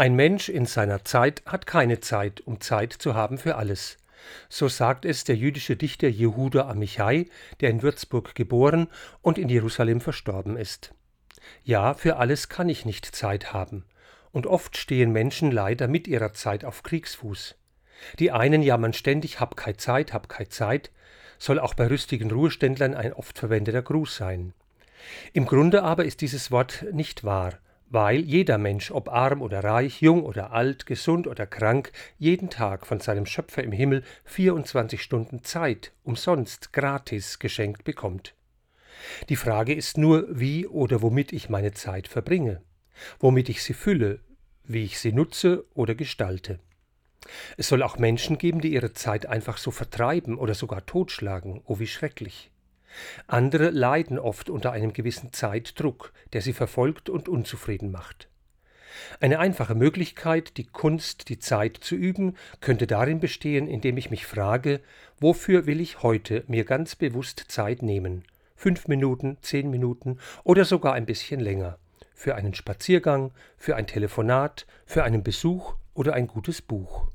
Ein Mensch in seiner Zeit hat keine Zeit, um Zeit zu haben für alles. So sagt es der jüdische Dichter Jehuda Amichai, der in Würzburg geboren und in Jerusalem verstorben ist. Ja, für alles kann ich nicht Zeit haben. Und oft stehen Menschen leider mit ihrer Zeit auf Kriegsfuß. Die einen jammern ständig, hab keine Zeit, hab keine Zeit, soll auch bei rüstigen Ruheständlern ein oft verwendeter Gruß sein. Im Grunde aber ist dieses Wort nicht wahr weil jeder Mensch, ob arm oder reich, jung oder alt, gesund oder krank, jeden Tag von seinem Schöpfer im Himmel 24 Stunden Zeit umsonst gratis geschenkt bekommt. Die Frage ist nur, wie oder womit ich meine Zeit verbringe, womit ich sie fülle, wie ich sie nutze oder gestalte. Es soll auch Menschen geben, die ihre Zeit einfach so vertreiben oder sogar totschlagen, oh wie schrecklich. Andere leiden oft unter einem gewissen Zeitdruck, der sie verfolgt und unzufrieden macht. Eine einfache Möglichkeit, die Kunst, die Zeit zu üben, könnte darin bestehen, indem ich mich frage, wofür will ich heute mir ganz bewusst Zeit nehmen? Fünf Minuten, zehn Minuten oder sogar ein bisschen länger. Für einen Spaziergang, für ein Telefonat, für einen Besuch oder ein gutes Buch.